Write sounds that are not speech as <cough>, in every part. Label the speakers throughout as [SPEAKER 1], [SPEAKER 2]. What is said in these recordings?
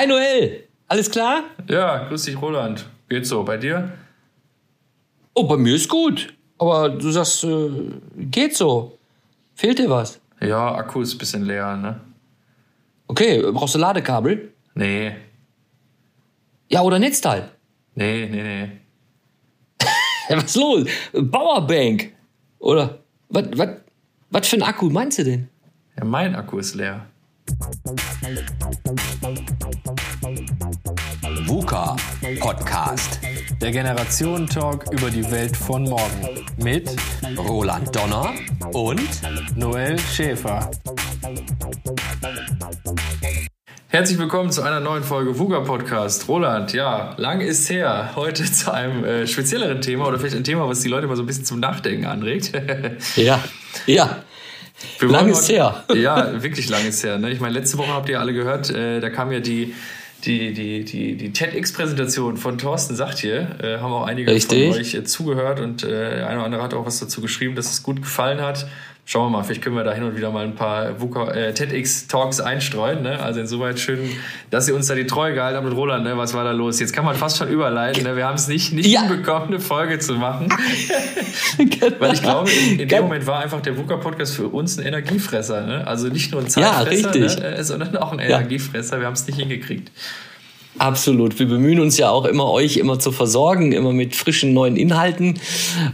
[SPEAKER 1] Hi Noel, alles klar?
[SPEAKER 2] Ja, grüß dich Roland. Geht so, bei dir?
[SPEAKER 1] Oh, bei mir ist gut. Aber du sagst, äh, geht so. Fehlt dir was?
[SPEAKER 2] Ja, Akku ist ein bisschen leer, ne?
[SPEAKER 1] Okay, brauchst du Ladekabel?
[SPEAKER 2] Nee.
[SPEAKER 1] Ja, oder Netzteil?
[SPEAKER 2] Nee, nee, nee. <laughs>
[SPEAKER 1] was ist los? Powerbank? Oder was, was, was für ein Akku meinst du denn?
[SPEAKER 2] Ja, mein Akku ist leer.
[SPEAKER 3] VUCA Podcast. Der Generationen-Talk über die Welt von morgen. Mit Roland Donner und Noel Schäfer.
[SPEAKER 2] Herzlich willkommen zu einer neuen Folge VUGA Podcast. Roland, ja, lang ist her. Heute zu einem äh, spezielleren Thema oder vielleicht ein Thema, was die Leute mal so ein bisschen zum Nachdenken anregt.
[SPEAKER 1] ja, <laughs> ja. lang ist her.
[SPEAKER 2] ja, wirklich lang ist her. Ne? Ich meine, letzte Woche habt ihr alle gehört, äh, da kam ja die die, die, die, die TEDx-Präsentation von Thorsten sagt hier, äh, haben auch einige Richtig. von euch äh, zugehört und äh, der eine oder andere hat auch was dazu geschrieben, dass es gut gefallen hat. Schauen wir mal, vielleicht können wir da hin und wieder mal ein paar äh, TEDx-Talks einstreuen. Ne? Also insoweit schön, dass ihr uns da die Treue gehalten habt mit Roland. Ne? Was war da los? Jetzt kann man fast schon überleiten. Ne? Wir haben es nicht, nicht ja. hinbekommen, eine Folge zu machen. genau. <laughs> Weil ich glaube, in, in dem Moment war einfach der VUCA-Podcast für uns ein Energiefresser. Ne? Also nicht nur ein Zeitfresser, ja, ne? sondern auch ein Energiefresser. Wir haben es nicht hingekriegt.
[SPEAKER 1] Absolut. Wir bemühen uns ja auch immer, euch immer zu versorgen, immer mit frischen neuen Inhalten.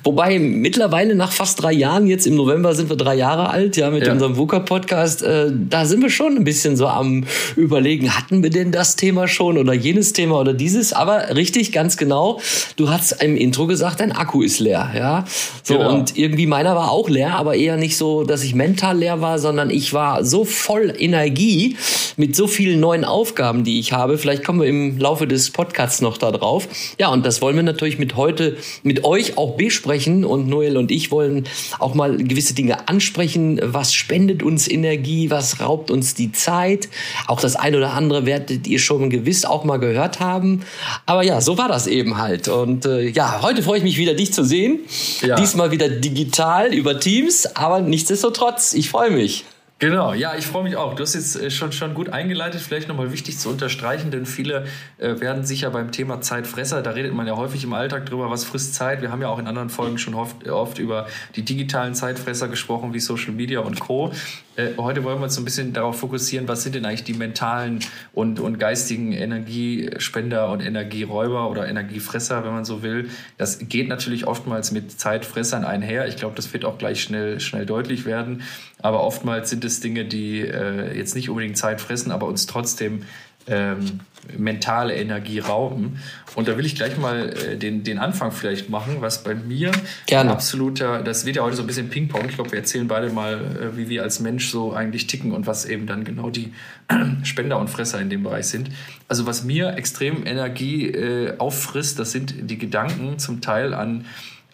[SPEAKER 1] Wobei mittlerweile nach fast drei Jahren, jetzt im November sind wir drei Jahre alt, ja, mit ja. unserem VUCA-Podcast, äh, da sind wir schon ein bisschen so am Überlegen, hatten wir denn das Thema schon oder jenes Thema oder dieses? Aber richtig, ganz genau. Du hast im Intro gesagt, dein Akku ist leer, ja. So, genau. und irgendwie meiner war auch leer, aber eher nicht so, dass ich mental leer war, sondern ich war so voll Energie mit so vielen neuen Aufgaben, die ich habe. Vielleicht kommen wir im Laufe des Podcasts noch da drauf. Ja, und das wollen wir natürlich mit heute mit euch auch besprechen und Noel und ich wollen auch mal gewisse Dinge ansprechen. Was spendet uns Energie? Was raubt uns die Zeit? Auch das eine oder andere werdet ihr schon gewiss auch mal gehört haben. Aber ja, so war das eben halt. Und äh, ja, heute freue ich mich wieder, dich zu sehen. Ja. Diesmal wieder digital über Teams, aber nichtsdestotrotz, ich freue mich.
[SPEAKER 2] Genau, ja, ich freue mich auch. Du hast jetzt äh, schon, schon gut eingeleitet, vielleicht nochmal wichtig zu unterstreichen, denn viele äh, werden sicher beim Thema Zeitfresser, da redet man ja häufig im Alltag drüber, was frisst Zeit. Wir haben ja auch in anderen Folgen schon oft, oft über die digitalen Zeitfresser gesprochen, wie Social Media und Co. Äh, heute wollen wir uns ein bisschen darauf fokussieren, was sind denn eigentlich die mentalen und, und geistigen Energiespender und Energieräuber oder Energiefresser, wenn man so will. Das geht natürlich oftmals mit Zeitfressern einher. Ich glaube, das wird auch gleich schnell, schnell deutlich werden. Aber oftmals sind es Dinge, die äh, jetzt nicht unbedingt Zeit fressen, aber uns trotzdem ähm, mentale Energie rauben. Und da will ich gleich mal äh, den, den Anfang vielleicht machen, was bei mir Gerne. absoluter, das wird ja heute so ein bisschen Ping-Pong. Ich glaube, wir erzählen beide mal, äh, wie wir als Mensch so eigentlich ticken und was eben dann genau die <clears throat> Spender und Fresser in dem Bereich sind. Also was mir extrem Energie äh, auffrisst, das sind die Gedanken zum Teil an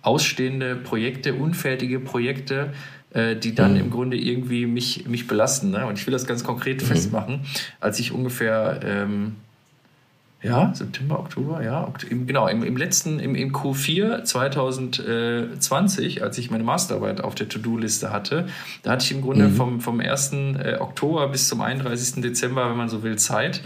[SPEAKER 2] ausstehende Projekte, unfertige Projekte, äh, die dann mhm. im Grunde irgendwie mich, mich belasten. Ne? Und ich will das ganz konkret mhm. festmachen. Als ich ungefähr, ähm, ja, September, Oktober, ja, im, genau, im, im letzten, im, im Q4 2020, als ich meine Masterarbeit auf der To-Do-Liste hatte, da hatte ich im Grunde mhm. vom, vom 1. Äh, Oktober bis zum 31. Dezember, wenn man so will, Zeit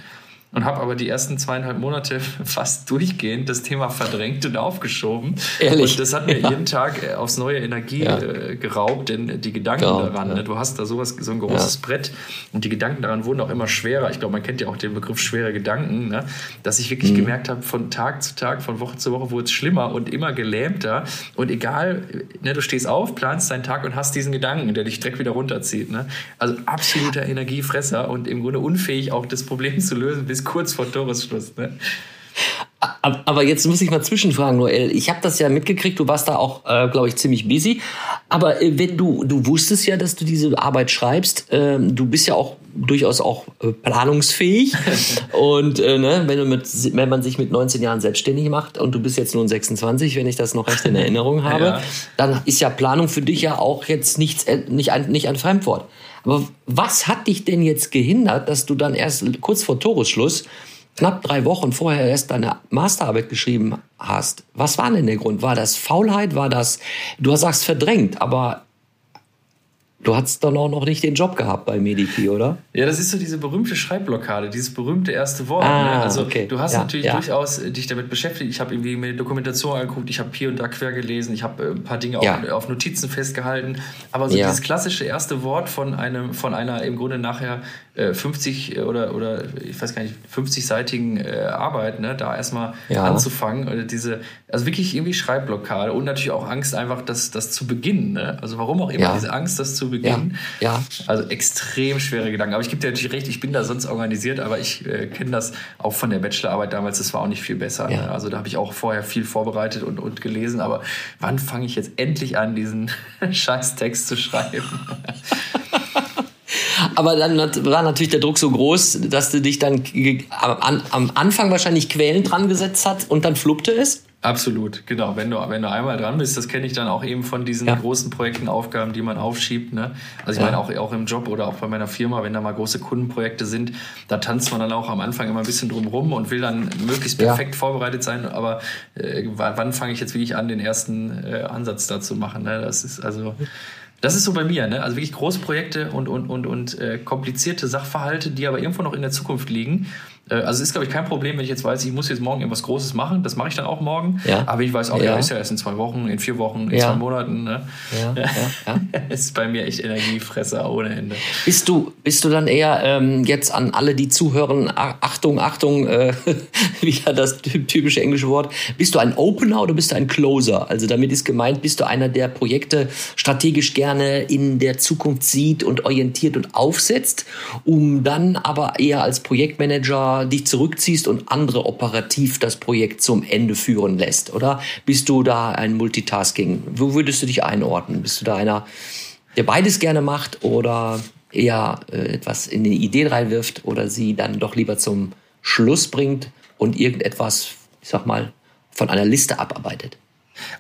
[SPEAKER 2] und habe aber die ersten zweieinhalb Monate <laughs> fast durchgehend das Thema verdrängt und aufgeschoben. Ehrlich? Und das hat mir ja. jeden Tag äh, aufs neue Energie ja. äh, geraubt, denn die Gedanken genau, daran, ne? du hast da sowas, so ein großes Brett und die Gedanken daran wurden auch immer schwerer. Ich glaube, man kennt ja auch den Begriff schwere Gedanken, ne? dass ich wirklich mhm. gemerkt habe, von Tag zu Tag, von Woche zu Woche wurde es schlimmer und immer gelähmter. Und egal, ne, du stehst auf, planst deinen Tag und hast diesen Gedanken, der dich direkt wieder runterzieht. Ne? Also absoluter Energiefresser und im Grunde unfähig, auch das Problem zu lösen, bis kurz vor Toresschluss. Ne?
[SPEAKER 1] Aber jetzt muss ich mal zwischenfragen, Noel. Ich habe das ja mitgekriegt, du warst da auch, äh, glaube ich, ziemlich busy. Aber äh, wenn du, du wusstest ja, dass du diese Arbeit schreibst, äh, du bist ja auch durchaus auch äh, planungsfähig. <laughs> und äh, ne, wenn, du mit, wenn man sich mit 19 Jahren selbstständig macht und du bist jetzt nun 26, wenn ich das noch recht in Erinnerung <laughs> habe, ja. dann ist ja Planung für dich ja auch jetzt nichts, äh, nicht, ein, nicht ein Fremdwort. Aber was hat dich denn jetzt gehindert, dass du dann erst kurz vor Toresschluss knapp drei Wochen vorher erst deine Masterarbeit geschrieben hast. Was war denn der Grund? War das Faulheit? War das, du sagst verdrängt, aber Du hattest dann auch noch nicht den Job gehabt bei Mediki, oder?
[SPEAKER 2] Ja, das ist so diese berühmte Schreibblockade, dieses berühmte erste Wort. Ah, ne? Also okay. du hast ja, natürlich ja. durchaus dich damit beschäftigt. Ich habe irgendwie mir Dokumentation angeguckt, ich habe hier und da quer gelesen, ich habe äh, ein paar Dinge ja. auf, auf, Notizen festgehalten. Aber so dieses klassische erste Wort von einem, von einer im Grunde nachher 50 äh, oder, oder ich weiß gar nicht, 50-seitigen äh, Arbeit, ne, da erstmal anzufangen. Oder diese, also wirklich irgendwie Schreibblockade und natürlich auch Angst, einfach das, das zu beginnen. Ne? Also warum auch immer diese Angst, das zu beginnen. Ja. ja. Also extrem schwere Gedanken. Aber ich gebe dir natürlich recht, ich bin da sonst organisiert, aber ich äh, kenne das auch von der Bachelorarbeit damals, das war auch nicht viel besser. Ne? Also da habe ich auch vorher viel vorbereitet und, und gelesen, aber wann fange ich jetzt endlich an, diesen <laughs> Scheißtext zu schreiben? <laughs>
[SPEAKER 1] Aber dann war natürlich der Druck so groß, dass du dich dann am, am Anfang wahrscheinlich quälend dran gesetzt hast und dann fluppte es.
[SPEAKER 2] Absolut, genau. Wenn du, wenn du einmal dran bist, das kenne ich dann auch eben von diesen ja. großen Projekten, Aufgaben, die man aufschiebt. Ne? Also ich ja. meine auch, auch im Job oder auch bei meiner Firma, wenn da mal große Kundenprojekte sind, da tanzt man dann auch am Anfang immer ein bisschen drum rum und will dann möglichst perfekt ja. vorbereitet sein. Aber äh, wann fange ich jetzt wirklich an, den ersten äh, Ansatz da zu machen? Ne? Das ist also das ist so bei mir, ne? Also wirklich große Projekte und, und, und, und äh, komplizierte Sachverhalte, die aber irgendwo noch in der Zukunft liegen. Äh, also es ist, glaube ich, kein Problem, wenn ich jetzt weiß, ich muss jetzt morgen irgendwas Großes machen. Das mache ich dann auch morgen. Ja. Aber ich weiß auch, ja, ja ist ja erst in zwei Wochen, in vier Wochen, in ja. zwei Monaten. Ne? Ja, <laughs> ist bei mir echt Energiefresser ohne Ende.
[SPEAKER 1] Bist du, bist du dann eher ähm, jetzt an alle, die zuhören, Achtung, Achtung, äh, <laughs> wieder das typische englische Wort, bist du ein Opener oder bist du ein Closer? Also damit ist gemeint, bist du einer, der Projekte strategisch gerne in der Zukunft sieht und orientiert und aufsetzt, um dann aber eher als Projektmanager dich zurückziehst und andere operativ das Projekt zum Ende führen lässt? Oder bist du da ein Multitasking? Wo würdest du dich einordnen? Bist du da einer, der beides gerne macht oder eher äh, etwas in die Idee reinwirft oder sie dann doch lieber zum Schluss bringt und irgendetwas, ich sag mal, von einer Liste abarbeitet?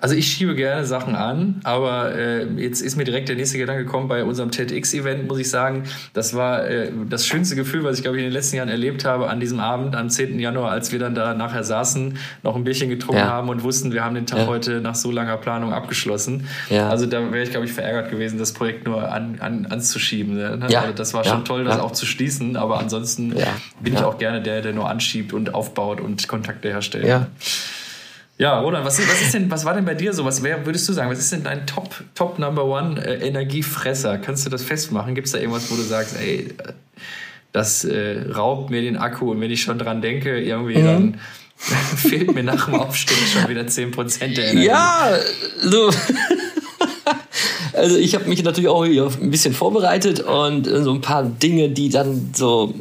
[SPEAKER 2] Also ich schiebe gerne Sachen an, aber äh, jetzt ist mir direkt der nächste Gedanke gekommen bei unserem TEDx-Event, muss ich sagen, das war äh, das schönste Gefühl, was ich glaube ich in den letzten Jahren erlebt habe an diesem Abend am 10. Januar, als wir dann da nachher saßen, noch ein Bierchen getrunken ja. haben und wussten, wir haben den Tag ja. heute nach so langer Planung abgeschlossen. Ja. Also da wäre ich glaube ich verärgert gewesen, das Projekt nur an, an, anzuschieben. Ne? Ja. Also das war schon toll, das auch zu schließen, aber ansonsten bin ich auch gerne der, der nur anschiebt und aufbaut und Kontakte herstellt. Ja. Ja, Roland, was, was, ist denn, was war denn bei dir so? Was wär, würdest du sagen, was ist denn dein Top, Top Number One äh, Energiefresser? Kannst du das festmachen? Gibt es da irgendwas, wo du sagst, ey, das äh, raubt mir den Akku und wenn ich schon dran denke, irgendwie mhm. dann <laughs> fehlt mir nach dem Aufstehen schon wieder 10% der Energie.
[SPEAKER 1] Ja, so. <laughs> also ich habe mich natürlich auch ein bisschen vorbereitet und so ein paar Dinge, die dann so,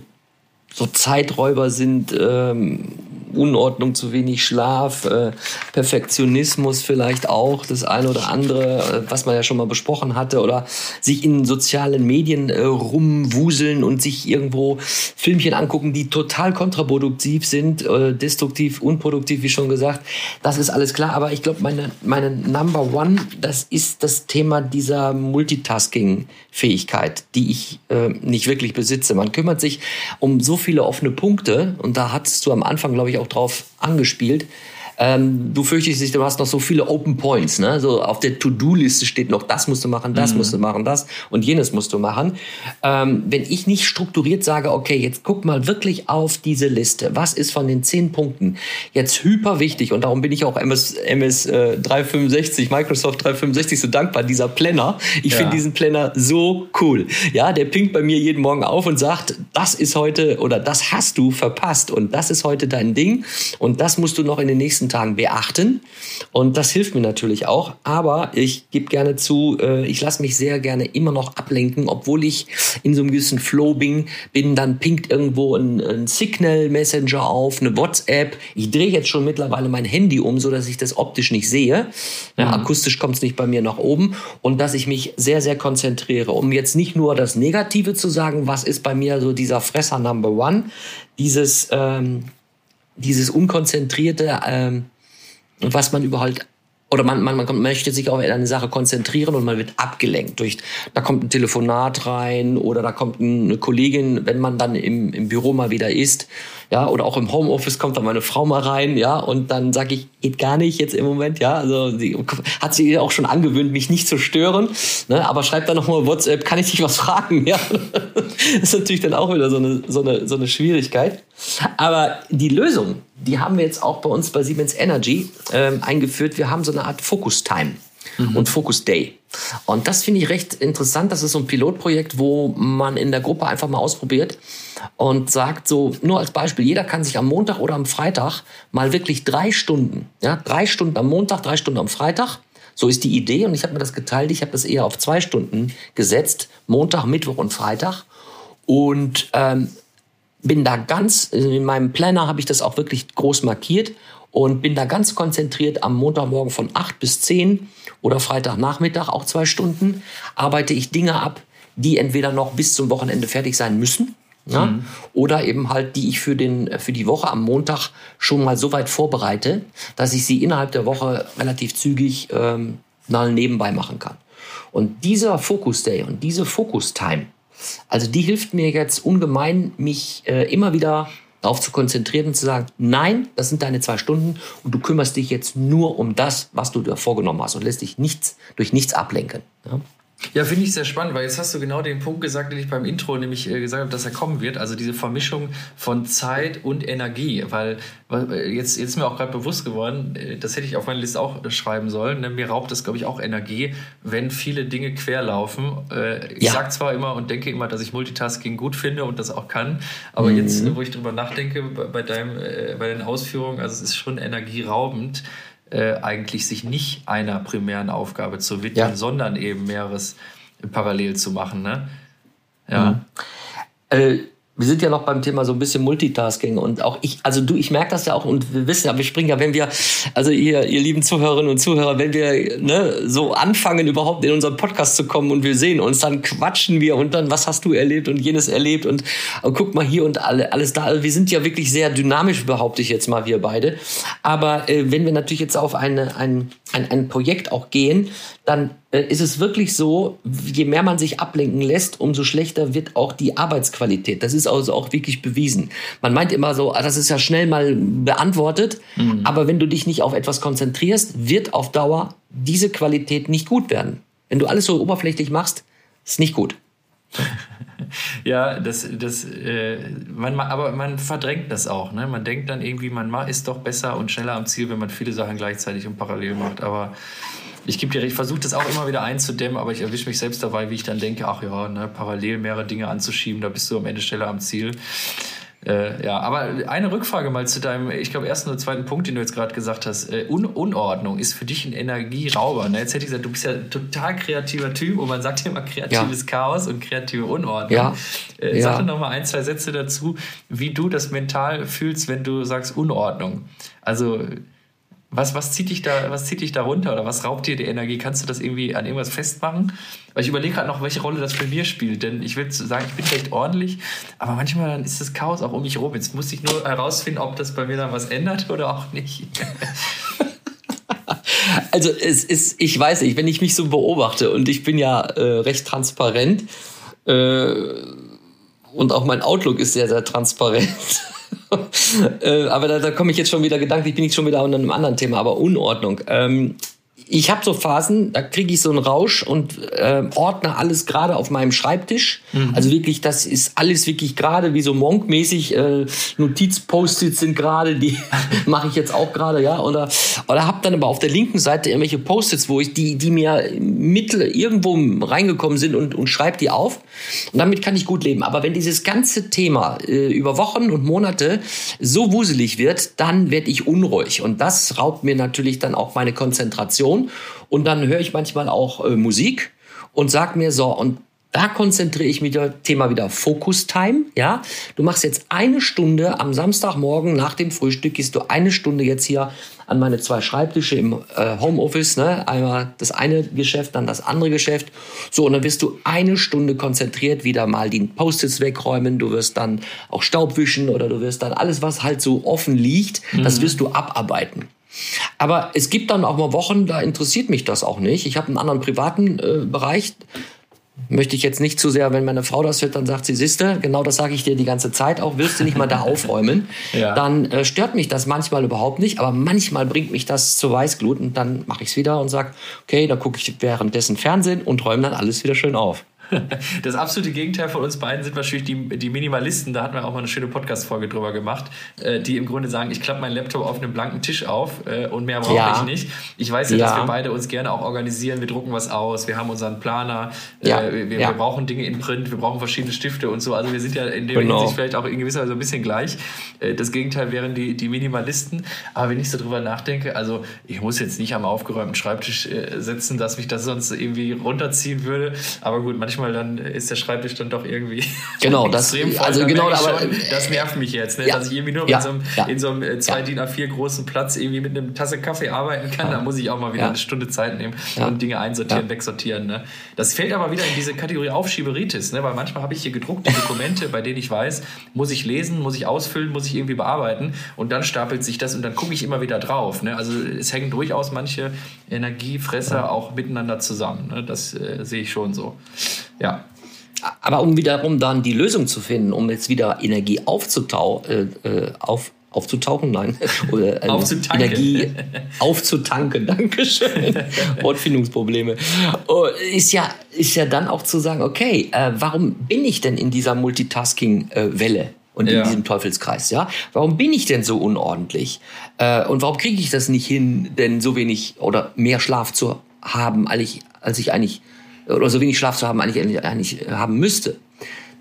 [SPEAKER 1] so Zeiträuber sind, ähm, Unordnung, zu wenig Schlaf, äh, Perfektionismus vielleicht auch, das eine oder andere, äh, was man ja schon mal besprochen hatte, oder sich in sozialen Medien äh, rumwuseln und sich irgendwo Filmchen angucken, die total kontraproduktiv sind, äh, destruktiv, unproduktiv, wie schon gesagt. Das ist alles klar, aber ich glaube, meine, meine Number One, das ist das Thema dieser Multitasking-Fähigkeit, die ich äh, nicht wirklich besitze. Man kümmert sich um so viele offene Punkte und da hattest du am Anfang, glaube ich, auch drauf angespielt, ähm, du fürchtest dich, du hast noch so viele Open Points, ne? So auf der To-Do-Liste steht noch, das musst du machen, das mhm. musst du machen, das und jenes musst du machen. Ähm, wenn ich nicht strukturiert sage, okay, jetzt guck mal wirklich auf diese Liste. Was ist von den zehn Punkten jetzt hyper wichtig? Und darum bin ich auch MS, MS äh, 365, Microsoft 365 so dankbar, dieser Planner. Ich ja. finde diesen Planner so cool. Ja, der pinkt bei mir jeden Morgen auf und sagt, das ist heute oder das hast du verpasst und das ist heute dein Ding und das musst du noch in den nächsten nächsten Tagen beachten. Und das hilft mir natürlich auch. Aber ich gebe gerne zu, äh, ich lasse mich sehr gerne immer noch ablenken, obwohl ich in so einem gewissen Flow bin. bin dann pinkt irgendwo ein, ein Signal Messenger auf, eine WhatsApp. Ich drehe jetzt schon mittlerweile mein Handy um, so dass ich das optisch nicht sehe. Ja, mhm. akustisch kommt es nicht bei mir nach oben. Und dass ich mich sehr, sehr konzentriere, um jetzt nicht nur das Negative zu sagen, was ist bei mir so dieser Fresser Number One, dieses ähm, dieses unkonzentrierte, ähm, was man überhaupt oder man, man, man möchte sich auf eine Sache konzentrieren und man wird abgelenkt durch, da kommt ein Telefonat rein oder da kommt eine Kollegin, wenn man dann im, im Büro mal wieder ist, ja, oder auch im Homeoffice kommt dann meine Frau mal rein, ja, und dann sage ich, geht gar nicht jetzt im Moment, ja, also sie hat sich auch schon angewöhnt, mich nicht zu stören, ne, aber schreibt dann nochmal WhatsApp, kann ich dich was fragen, <laughs> ja, das ist natürlich dann auch wieder so eine, so eine, so eine Schwierigkeit, aber die Lösung, die haben wir jetzt auch bei uns bei Siemens Energy ähm, eingeführt, wir haben so eine Art Focus Time mhm. und Focus Day. Und das finde ich recht interessant. Das ist so ein Pilotprojekt, wo man in der Gruppe einfach mal ausprobiert und sagt so, nur als Beispiel, jeder kann sich am Montag oder am Freitag mal wirklich drei Stunden, ja, drei Stunden am Montag, drei Stunden am Freitag. So ist die Idee und ich habe mir das geteilt. Ich habe das eher auf zwei Stunden gesetzt, Montag, Mittwoch und Freitag. Und ähm, bin da ganz, in meinem Planner habe ich das auch wirklich groß markiert und bin da ganz konzentriert am Montagmorgen von acht bis zehn oder Freitagnachmittag auch zwei Stunden arbeite ich Dinge ab, die entweder noch bis zum Wochenende fertig sein müssen. Ja, mhm. Oder eben halt, die ich für, den, für die Woche am Montag schon mal so weit vorbereite, dass ich sie innerhalb der Woche relativ zügig ähm, mal nebenbei machen kann. Und dieser Focus Day und diese Focus Time, also die hilft mir jetzt ungemein, mich äh, immer wieder darauf zu konzentrieren und zu sagen, nein, das sind deine zwei Stunden und du kümmerst dich jetzt nur um das, was du dir vorgenommen hast und lässt dich nichts durch nichts ablenken. Ja?
[SPEAKER 2] Ja, finde ich sehr spannend, weil jetzt hast du genau den Punkt gesagt, den ich beim Intro nämlich äh, gesagt habe, dass er kommen wird. Also diese Vermischung von Zeit und Energie. Weil, weil äh, jetzt, jetzt ist mir auch gerade bewusst geworden, äh, das hätte ich auf meine Liste auch schreiben sollen. Ne? Mir raubt das, glaube ich, auch Energie, wenn viele Dinge querlaufen. Äh, ich ja. sage zwar immer und denke immer, dass ich Multitasking gut finde und das auch kann, aber mhm. jetzt, wo ich drüber nachdenke, bei, deinem, äh, bei den Ausführungen, also es ist schon energieraubend äh, eigentlich sich nicht einer primären Aufgabe zu widmen, ja. sondern eben mehreres parallel zu machen. Ne?
[SPEAKER 1] Ja. Mhm. Äh, wir sind ja noch beim Thema so ein bisschen Multitasking und auch ich, also du, ich merke das ja auch und wir wissen ja, wir springen ja, wenn wir, also ihr, ihr lieben Zuhörerinnen und Zuhörer, wenn wir ne, so anfangen, überhaupt in unseren Podcast zu kommen und wir sehen uns, dann quatschen wir und dann, was hast du erlebt und jenes erlebt und, und guck mal hier und alle, alles da. Also wir sind ja wirklich sehr dynamisch, behaupte ich jetzt mal, wir beide. Aber äh, wenn wir natürlich jetzt auf eine, ein, ein, ein Projekt auch gehen, dann ist es wirklich so, je mehr man sich ablenken lässt, umso schlechter wird auch die Arbeitsqualität. Das ist also auch wirklich bewiesen. Man meint immer so, ah, das ist ja schnell mal beantwortet, mhm. aber wenn du dich nicht auf etwas konzentrierst, wird auf Dauer diese Qualität nicht gut werden. Wenn du alles so oberflächlich machst, ist nicht gut. <laughs>
[SPEAKER 2] ja, das, das, äh, man, aber man verdrängt das auch. Ne? Man denkt dann irgendwie, man ist doch besser und schneller am Ziel, wenn man viele Sachen gleichzeitig und parallel macht. Aber ich gebe dir recht, ich versuche das auch immer wieder einzudämmen, aber ich erwische mich selbst dabei, wie ich dann denke, ach ja, ne, parallel mehrere Dinge anzuschieben, da bist du am Ende schneller am Ziel. Äh, ja, aber eine Rückfrage mal zu deinem, ich glaube, ersten oder zweiten Punkt, den du jetzt gerade gesagt hast. Äh, Un Unordnung ist für dich ein Energierauber. Ne? Jetzt hätte ich gesagt, du bist ja ein total kreativer Typ und man sagt ja immer kreatives ja. Chaos und kreative Unordnung. Ja. Äh, sag ja. noch mal ein, zwei Sätze dazu, wie du das mental fühlst, wenn du sagst Unordnung. Also was, was, zieht dich da, was zieht dich da runter oder was raubt dir die Energie? Kannst du das irgendwie an irgendwas festmachen? Weil ich überlege gerade noch, welche Rolle das bei mir spielt. Denn ich will sagen, ich bin recht ordentlich, aber manchmal dann ist das Chaos auch um mich herum. Jetzt muss ich nur herausfinden, ob das bei mir dann was ändert <laughs> oder auch nicht. <laughs>
[SPEAKER 1] Also es ist, ich weiß nicht, wenn ich mich so beobachte und ich bin ja äh, recht transparent äh, und auch mein Outlook ist sehr, sehr transparent. <laughs> äh, aber da, da komme ich jetzt schon wieder gedanklich, bin ich schon wieder an einem anderen Thema, aber Unordnung. Ähm, ich habe so Phasen, da kriege ich so einen Rausch und äh, ordne alles gerade auf meinem Schreibtisch. Mhm. Also wirklich, das ist alles wirklich gerade wie so Monk-mäßig. Äh, Notiz-Post-its sind gerade, die <laughs> mache ich jetzt auch gerade, ja. Oder oder habe dann aber auf der linken Seite irgendwelche Post-its, wo ich die die mir mittel irgendwo reingekommen sind und und schreibe die auf. Und damit kann ich gut leben. Aber wenn dieses ganze Thema äh, über Wochen und Monate so wuselig wird, dann werde ich unruhig und das raubt mir natürlich dann auch meine Konzentration. Meditation und dann höre ich manchmal auch äh, Musik und sag mir so, und da konzentriere ich mich wieder, Thema wieder Focus Time, ja. Du machst jetzt eine Stunde am Samstagmorgen nach dem Frühstück, gehst du eine Stunde jetzt hier an meine zwei Schreibtische im äh, Homeoffice, ne? Einmal das eine Geschäft, dann das andere Geschäft. So, und dann wirst du eine Stunde konzentriert wieder mal die Post-its wegräumen, du wirst dann auch Staub wischen oder du wirst dann alles, was halt so offen liegt, mhm. das wirst du abarbeiten. Aber es gibt dann auch mal Wochen, da interessiert mich das auch nicht. Ich habe einen anderen privaten äh, Bereich, möchte ich jetzt nicht zu sehr, wenn meine Frau das hört, dann sagt sie, siehste, genau das sage ich dir die ganze Zeit auch, wirst du nicht mal da <laughs> aufräumen, ja. dann äh, stört mich das manchmal überhaupt nicht, aber manchmal bringt mich das zur Weißglut und dann mache ich es wieder und sage, okay, dann gucke ich währenddessen Fernsehen und räume dann alles wieder schön auf. <laughs>
[SPEAKER 2] Das absolute Gegenteil von uns beiden sind wahrscheinlich die, die Minimalisten. Da hatten wir auch mal eine schöne Podcast-Folge drüber gemacht, äh, die im Grunde sagen, ich klappe meinen Laptop auf einem blanken Tisch auf äh, und mehr brauche ja. ich nicht. Ich weiß ja, ja, dass wir beide uns gerne auch organisieren. Wir drucken was aus, wir haben unseren Planer, äh, ja. wir, wir, brauchen Dinge in Print, wir brauchen verschiedene Stifte und so. Also wir sind ja in dem genau. Hinsicht vielleicht auch in gewisser Weise ein bisschen gleich. Das Gegenteil wären die, die Minimalisten. Aber wenn ich so drüber nachdenke, also ich muss jetzt nicht am aufgeräumten Schreibtisch sitzen, dass mich das sonst irgendwie runterziehen würde. Aber gut, manchmal manchmal dann ist der Schreibtisch dann doch irgendwie <laughs>
[SPEAKER 1] genau das voll, also genau aber
[SPEAKER 2] schon, das nervt mich jetzt ne? ja, dass ich irgendwie nur ja, in so einem, ja, in so einem 2 DIN A4 großen Platz irgendwie mit einer Tasse Kaffee arbeiten kann da muss ich auch mal wieder eine Stunde Zeit nehmen und Dinge einsortieren wegsortieren ne? das fällt aber wieder in diese Kategorie Aufschieberitis ne? weil manchmal habe ich hier gedruckte Dokumente bei denen ich weiß muss ich lesen muss ich ausfüllen muss ich irgendwie bearbeiten und dann stapelt sich das und dann gucke ich immer wieder drauf ne? also es hängen durchaus manche Energiefresser auch miteinander zusammen ne? das äh, sehe ich schon so ja.
[SPEAKER 1] Aber um wiederum dann die Lösung zu finden, um jetzt wieder Energie aufzutau äh, äh auf, aufzutauchen, nein, <laughs> oder äh, Energie <laughs> aufzutanken, Dankeschön, <laughs> Wortfindungsprobleme, oh, ist ja, ist ja dann auch zu sagen, okay, äh, warum bin ich denn in dieser Multitasking-Welle? und in ja. diesem Teufelskreis, ja? Warum bin ich denn so unordentlich? Äh, und warum kriege ich das nicht hin, denn so wenig oder mehr Schlaf zu haben, als ich, als ich eigentlich oder so wenig Schlaf zu haben eigentlich, eigentlich haben müsste,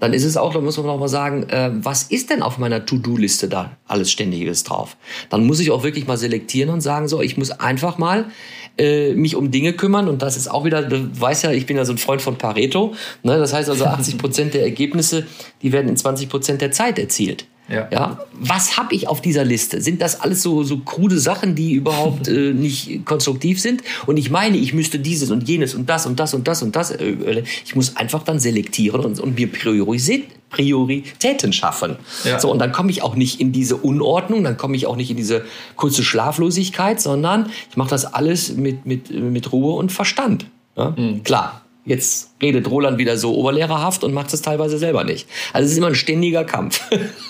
[SPEAKER 1] dann ist es auch, da muss man auch mal sagen, äh, was ist denn auf meiner To-Do-Liste da alles Ständiges drauf? Dann muss ich auch wirklich mal selektieren und sagen, so, ich muss einfach mal äh, mich um Dinge kümmern und das ist auch wieder, du weißt ja, ich bin ja so ein Freund von Pareto, ne? das heißt also <laughs> 80 Prozent der Ergebnisse, die werden in 20 Prozent der Zeit erzielt. Ja. ja. Was habe ich auf dieser Liste? Sind das alles so, so krude Sachen, die überhaupt äh, nicht konstruktiv sind? Und ich meine, ich müsste dieses und jenes und das und das und das und das. Äh, äh ich muss einfach dann selektieren und, und mir Prioritäten schaffen. Ja. So, und dann komme ich auch nicht in diese Unordnung, dann komme ich auch nicht in diese kurze Schlaflosigkeit, sondern ich mache das alles mit, mit, mit Ruhe und Verstand. Ja? Mhm. Klar, Jetzt redet Roland wieder so oberlehrerhaft und macht es teilweise selber nicht. Also es ist immer ein ständiger Kampf.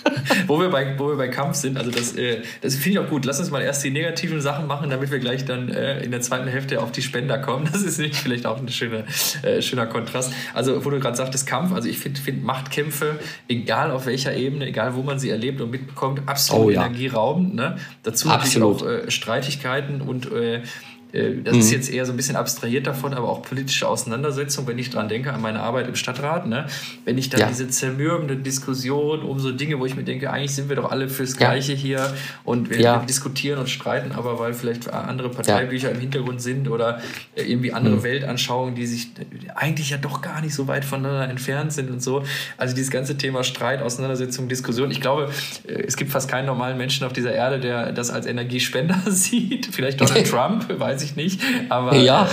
[SPEAKER 1] <laughs>
[SPEAKER 2] wo, wir bei, wo wir bei Kampf sind, also das, äh, das finde ich auch gut. Lass uns mal erst die negativen Sachen machen, damit wir gleich dann äh, in der zweiten Hälfte auf die Spender kommen. Das ist nicht vielleicht auch ein schöner, äh, schöner Kontrast. Also wo du gerade sagtest, Kampf, also ich finde find Machtkämpfe, egal auf welcher Ebene, egal wo man sie erlebt und mitbekommt, absolut oh, ja. energieraubend. Ne? Dazu absolut. natürlich auch äh, Streitigkeiten und äh, das mhm. ist jetzt eher so ein bisschen abstrahiert davon, aber auch politische Auseinandersetzung, wenn ich dran denke, an meine Arbeit im Stadtrat, ne? wenn ich dann ja. diese zermürbende Diskussion um so Dinge, wo ich mir denke, eigentlich sind wir doch alle fürs Gleiche ja. hier und wir, ja. diskutieren und streiten, aber weil vielleicht andere Parteibücher im Hintergrund sind oder irgendwie andere mhm. Weltanschauungen, die sich eigentlich ja doch gar nicht so weit voneinander entfernt sind und so. Also dieses ganze Thema Streit, Auseinandersetzung, Diskussion. Ich glaube, äh, es gibt fast keinen normalen Menschen auf dieser Erde, der das als Energiespender <laughs> sieht. Vielleicht Donald <laughs> Trump, weiß ich ich nicht. Aber ja.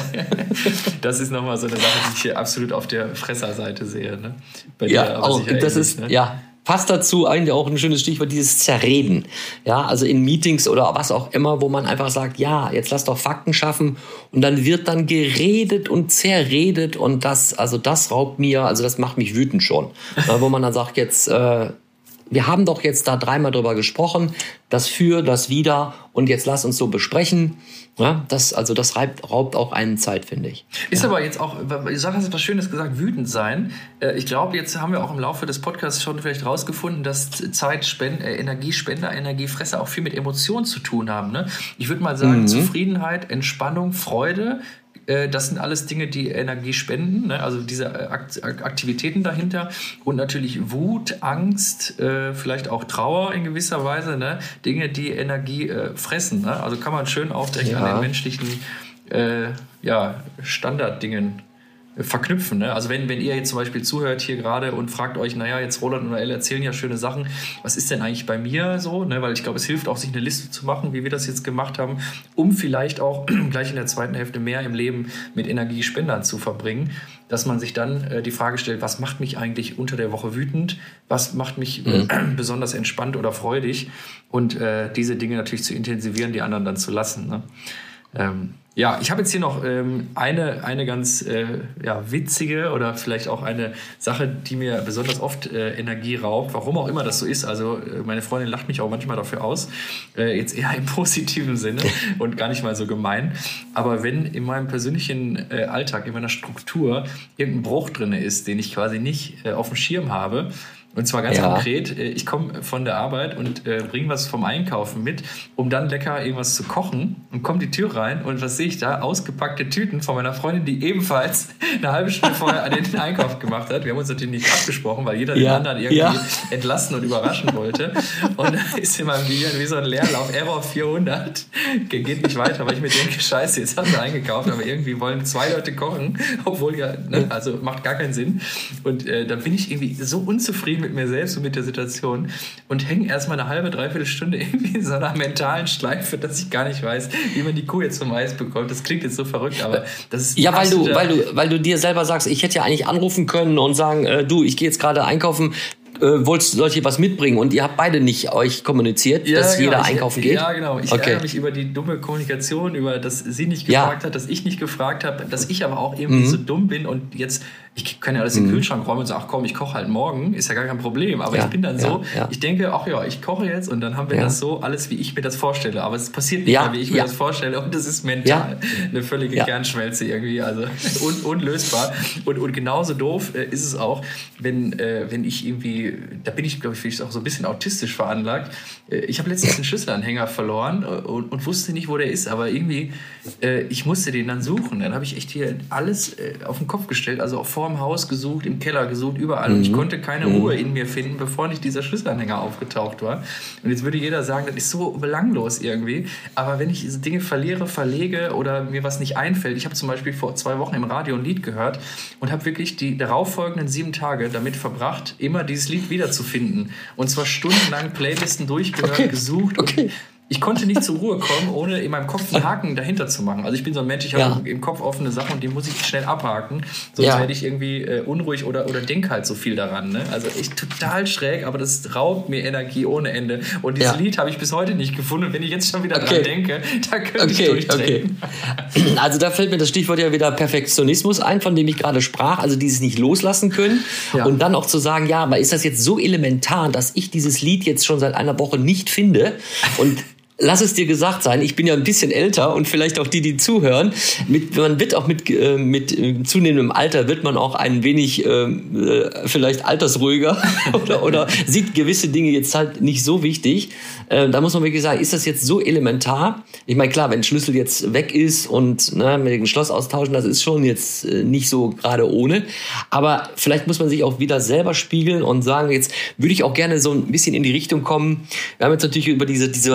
[SPEAKER 2] <laughs> das ist nochmal so eine Sache, die ich hier absolut auf der Fresserseite sehe. Ne?
[SPEAKER 1] Bei ja, auch, das ähnlich, ist, ne? ja. Passt dazu eigentlich auch ein schönes Stichwort, dieses Zerreden. Ja, also in Meetings oder was auch immer, wo man einfach sagt, ja, jetzt lass doch Fakten schaffen und dann wird dann geredet und zerredet und das, also das raubt mir, also das macht mich wütend schon. Ja, <laughs> wo man dann sagt, jetzt, äh, wir haben doch jetzt da dreimal drüber gesprochen, das für, das wieder und jetzt lass uns so besprechen. Ja, das, also das raubt, raubt auch einen Zeit, finde ich.
[SPEAKER 2] Ist ja. aber jetzt auch, ich hast etwas Schönes gesagt, wütend sein. Äh, ich glaube, jetzt haben wir auch im Laufe des Podcasts schon vielleicht rausgefunden, dass Zeitspender, äh, Energiespender, Energiefresser auch viel mit Emotionen zu tun haben. Ne? Ich würde mal sagen, mhm. Zufriedenheit, Entspannung, Freude, das sind alles Dinge, die Energie spenden, ne? also diese äh, Aktivitäten dahinter und natürlich Wut, Angst, äh, vielleicht auch Trauer in gewisser Weise, ne? Dinge, die Energie äh, fressen. Ne? Also kann man schön aufdecken ja. an den menschlichen äh, ja, Standarddingen verknüpfen. Ne? Also wenn, wenn ihr jetzt zum Beispiel zuhört hier gerade und fragt euch, naja, jetzt Roland und Elle erzählen ja schöne Sachen, was ist denn eigentlich bei mir so? Ne? Weil ich glaube, es hilft auch, sich eine Liste zu machen, wie wir das jetzt gemacht haben, um vielleicht auch <clears throat> gleich in der zweiten Hälfte mehr im Leben mit Energiespendern zu verbringen, dass man sich dann äh, die Frage stellt, was macht mich eigentlich unter der Woche wütend? Was macht mich mhm. äh, <clears throat> besonders entspannt oder freudig? Und äh, diese Dinge natürlich zu intensivieren, die anderen dann zu lassen. Ne? Ähm, ja, ich habe jetzt hier noch ähm, eine, eine ganz äh, ja, witzige oder vielleicht auch eine Sache, die mir besonders oft äh, Energie raubt, warum auch immer das so ist. Also äh, meine Freundin lacht mich auch manchmal dafür aus, äh, jetzt eher im <laughs> positiven Sinne und gar nicht mal so gemein. Aber wenn in meinem persönlichen äh, Alltag, in meiner Struktur irgendein Bruch drin ist, den ich quasi nicht äh, auf dem Schirm habe, und zwar ganz ja. konkret, äh, ich komme von der Arbeit und äh, bringe was vom Einkaufen mit, um dann lecker irgendwas zu kochen und komme die Tür rein und was sehe ich da? Ausgepackte Tüten von meiner Freundin, die ebenfalls <laughs> eine halbe Stunde vorher den Einkauf gemacht hat. Wir haben uns natürlich nicht abgesprochen, weil jeder ja. den anderen irgendwie ja. entlassen und überraschen wollte. Und da ist in meinem Video wie so ein Leerlauf, Error 400, geht nicht weiter, weil ich mir denke, scheiße, jetzt haben wir eingekauft, aber irgendwie wollen zwei Leute kochen, obwohl ja, ne, also macht gar keinen Sinn. Und äh, da bin ich irgendwie so unzufrieden mit mir selbst und mit der Situation und hänge erstmal eine halbe, dreiviertel Stunde <laughs> irgendwie in so einer mentalen Schleife, dass ich gar nicht weiß, wie man die Kuh jetzt vom Eis bekommt. Das klingt jetzt so verrückt, aber das ist.
[SPEAKER 1] Ja, weil du, weil du, weil du dir selber sagst, ich hätte ja eigentlich anrufen können und sagen, äh, du, ich gehe jetzt gerade einkaufen, äh, wolltest solche was mitbringen und ihr habt beide nicht euch kommuniziert, ja, dass genau, jeder einkaufen geht?
[SPEAKER 2] Ja, genau. Ich okay. ärgere mich über die dumme Kommunikation, über dass sie nicht gefragt ja. hat, dass ich nicht gefragt habe, dass ich aber auch irgendwie mhm. so dumm bin und jetzt ich kann ja alles in den mhm. Kühlschrank räumen und sagen, ach komm, ich koche halt morgen, ist ja gar kein Problem. Aber ja, ich bin dann so, ja, ja. ich denke, ach ja, ich koche jetzt und dann haben wir das so alles, wie ich mir das vorstelle. Aber es passiert nicht mehr, wie ich mir das vorstelle. Und das ist mental eine völlige Kernschmelze irgendwie, also un unlösbar. Und, und genauso doof äh, ist es auch, wenn, äh, wenn ich irgendwie, da bin ich, glaube ich, vielleicht auch so ein bisschen autistisch veranlagt. Äh, ich habe letztens einen Schlüsselanhänger verloren äh, und, und, wusste nicht, wo der ist. Aber irgendwie, äh, ich musste den dann suchen. Dann habe ich echt hier alles äh, auf den Kopf gestellt, also auch vor vorm Haus gesucht, im Keller gesucht, überall. Mhm. Und ich mhm. konnte keine mhm. Ruhe in mir finden, bevor nicht dieser Schlüsselanhänger aufgetaucht war. Und jetzt würde jeder sagen, das ist so belanglos irgendwie. Aber wenn ich diese Dinge verliere, verlege oder mir was nicht einfällt, ich habe zum Beispiel vor zwei Wochen im Radio ein Lied gehört und habe wirklich die darauffolgenden sieben Tage damit verbracht, immer dieses Lied wiederzufinden. Und zwar stundenlang Playlisten durchgehört, okay. gesucht. Okay ich konnte nicht zur Ruhe kommen, ohne in meinem Kopf einen Haken dahinter zu machen. Also ich bin so ein Mensch, ich habe im Kopf offene Sachen und die muss ich schnell abhaken, sonst ja. werde ich irgendwie äh, unruhig oder, oder denke halt so viel daran. Ne? Also ich total schräg, aber das raubt mir Energie ohne Ende. Und dieses ja. Lied habe ich bis heute nicht gefunden. wenn ich jetzt schon wieder okay. dran denke, da könnte okay. ich durchdrehen.
[SPEAKER 1] Okay. <clears throat> Also da fällt mir das Stichwort ja wieder Perfektionismus ein, von dem ich gerade sprach. Also dieses nicht loslassen können ja. und dann auch zu sagen, ja, aber ist das jetzt so elementar, dass ich dieses Lied jetzt schon seit einer Woche nicht finde und lass es dir gesagt sein, ich bin ja ein bisschen älter und vielleicht auch die, die zuhören, mit, man wird auch mit, äh, mit äh, zunehmendem Alter, wird man auch ein wenig äh, äh vielleicht altersruhiger <laughs> oder, oder sieht gewisse Dinge jetzt halt nicht so wichtig. Äh, da muss man wirklich sagen, ist das jetzt so elementar? Ich meine, klar, wenn Schlüssel jetzt weg ist und ne, mit dem Schloss austauschen, das ist schon jetzt äh, nicht so gerade ohne. Aber vielleicht muss man sich auch wieder selber spiegeln und sagen, jetzt würde ich auch gerne so ein bisschen in die Richtung kommen. Wir haben jetzt natürlich über diese, diese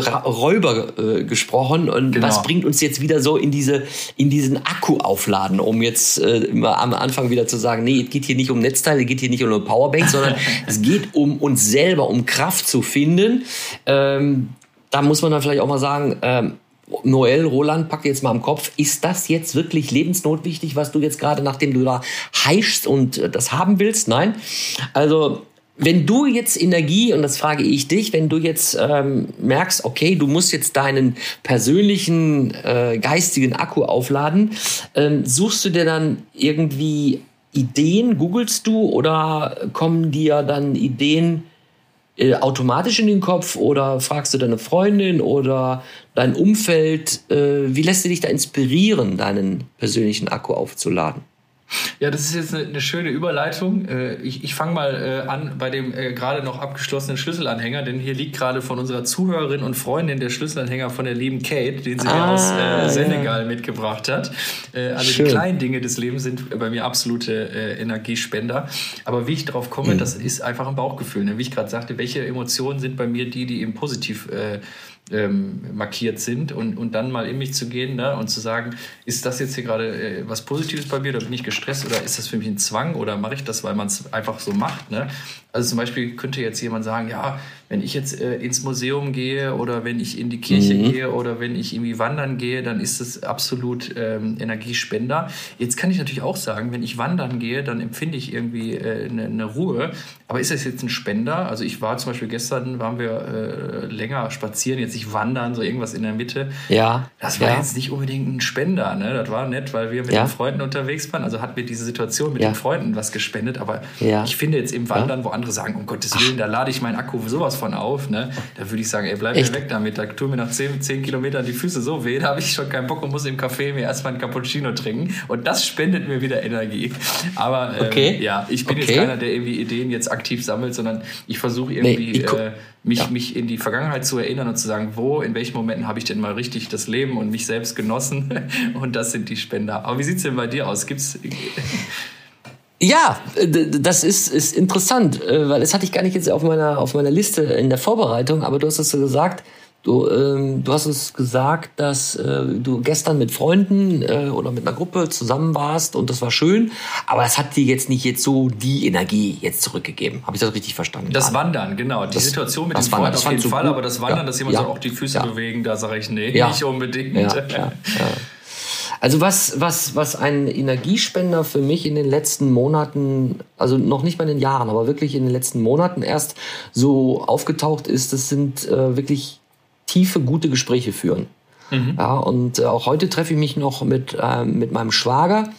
[SPEAKER 1] Räuber äh, gesprochen und genau. was bringt uns jetzt wieder so in diese, in diesen Akku aufladen, um jetzt äh, am Anfang wieder zu sagen, nee, es geht hier nicht um Netzteile, es geht hier nicht um eine Powerbank, sondern <laughs> es geht um uns selber, um Kraft zu finden. Ähm, da muss man dann vielleicht auch mal sagen, ähm, Noel, Roland, pack jetzt mal im Kopf, ist das jetzt wirklich lebensnotwichtig, was du jetzt gerade, nachdem du da heischst und äh, das haben willst? Nein. Also, wenn du jetzt Energie, und das frage ich dich, wenn du jetzt ähm, merkst, okay, du musst jetzt deinen persönlichen äh, geistigen Akku aufladen, ähm, suchst du dir dann irgendwie Ideen, googelst du oder kommen dir dann Ideen, äh, automatisch in den Kopf oder fragst du deine Freundin oder dein Umfeld? Äh, wie lässt du dich da inspirieren, deinen persönlichen Akku aufzuladen?
[SPEAKER 2] Ja, das ist jetzt eine, eine schöne Überleitung. Äh, ich, ich fange mal äh, an bei dem äh, gerade noch abgeschlossenen Schlüsselanhänger, denn hier liegt gerade von unserer Zuhörerin und Freundin der Schlüsselanhänger von der lieben Kate, den sie ah, mir aus äh, Senegal ja. mitgebracht hat. Äh, also Schön. die kleinen Dinge des Lebens sind bei mir absolute äh, Energiespender. Aber wie ich drauf komme, mhm. das ist einfach ein Bauchgefühl. Ne? Wie ich gerade sagte, welche Emotionen sind bei mir die, die eben positiv ähm, markiert sind und, und dann mal in mich zu gehen ne, und zu sagen, ist das jetzt hier gerade äh, was Positives bei mir oder bin ich gestresst oder ist das für mich ein Zwang oder mache ich das, weil man es einfach so macht. Ne? Also zum Beispiel könnte jetzt jemand sagen, ja, wenn ich jetzt äh, ins Museum gehe oder wenn ich in die Kirche mhm. gehe oder wenn ich irgendwie wandern gehe, dann ist es absolut ähm, Energiespender. Jetzt kann ich natürlich auch sagen, wenn ich wandern gehe, dann empfinde ich irgendwie äh, eine, eine Ruhe. Aber ist das jetzt ein Spender? Also ich war zum Beispiel gestern, waren wir äh, länger spazieren, jetzt nicht wandern, so irgendwas in der Mitte.
[SPEAKER 1] Ja.
[SPEAKER 2] Das war
[SPEAKER 1] ja.
[SPEAKER 2] jetzt nicht unbedingt ein Spender, ne? Das war nett, weil wir mit ja. den Freunden unterwegs waren. Also hat mir diese Situation mit ja. den Freunden was gespendet. Aber ich finde jetzt im Wandern, wo andere sagen, um Gottes Willen, Ach. da lade ich meinen Akku sowas von auf, ne? Da würde ich sagen, ey, bleib Echt? mir weg damit. Da tun mir nach 10, 10 Kilometern die Füße so weh, da habe ich schon keinen Bock und muss im Café mir erstmal einen Cappuccino trinken. Und das spendet mir wieder Energie. Aber ähm, okay. ja, ich bin okay. jetzt keiner, der irgendwie Ideen jetzt aktiv sammelt, sondern ich versuche irgendwie. Nee, ich äh, mich, ja. mich in die Vergangenheit zu erinnern und zu sagen, wo, in welchen Momenten habe ich denn mal richtig das Leben und mich selbst genossen? <laughs> Und das sind die Spender. Aber wie sieht es denn bei dir aus? Gibt's
[SPEAKER 1] ja, das ist, ist interessant, äh, weil das hatte ich gar nicht jetzt auf meiner, auf meiner Liste in der Vorbereitung, aber du hast es so gesagt, du, ähm, du hast es gesagt, dass äh, du gestern mit Freunden äh, oder mit einer Gruppe zusammen warst und das war schön, aber das hat dir jetzt nicht jetzt so die Energie jetzt zurückgegeben. Habe ich das richtig verstanden?
[SPEAKER 2] Das? Wandern, genau. Die das, Situation mit dem Freund auf jeden Fall, gut. aber das Wandern, ja, dass jemand ja, so auch die Füße ja. bewegen, da sage ich, nee, nicht unbedingt. <laughs>
[SPEAKER 1] Also was, was, was ein Energiespender für mich in den letzten Monaten, also noch nicht mal in den Jahren, aber wirklich in den letzten Monaten erst so aufgetaucht ist, das sind äh, wirklich tiefe, gute Gespräche führen. Mhm. Ja, und äh, auch heute treffe ich mich noch mit, äh, mit meinem Schwager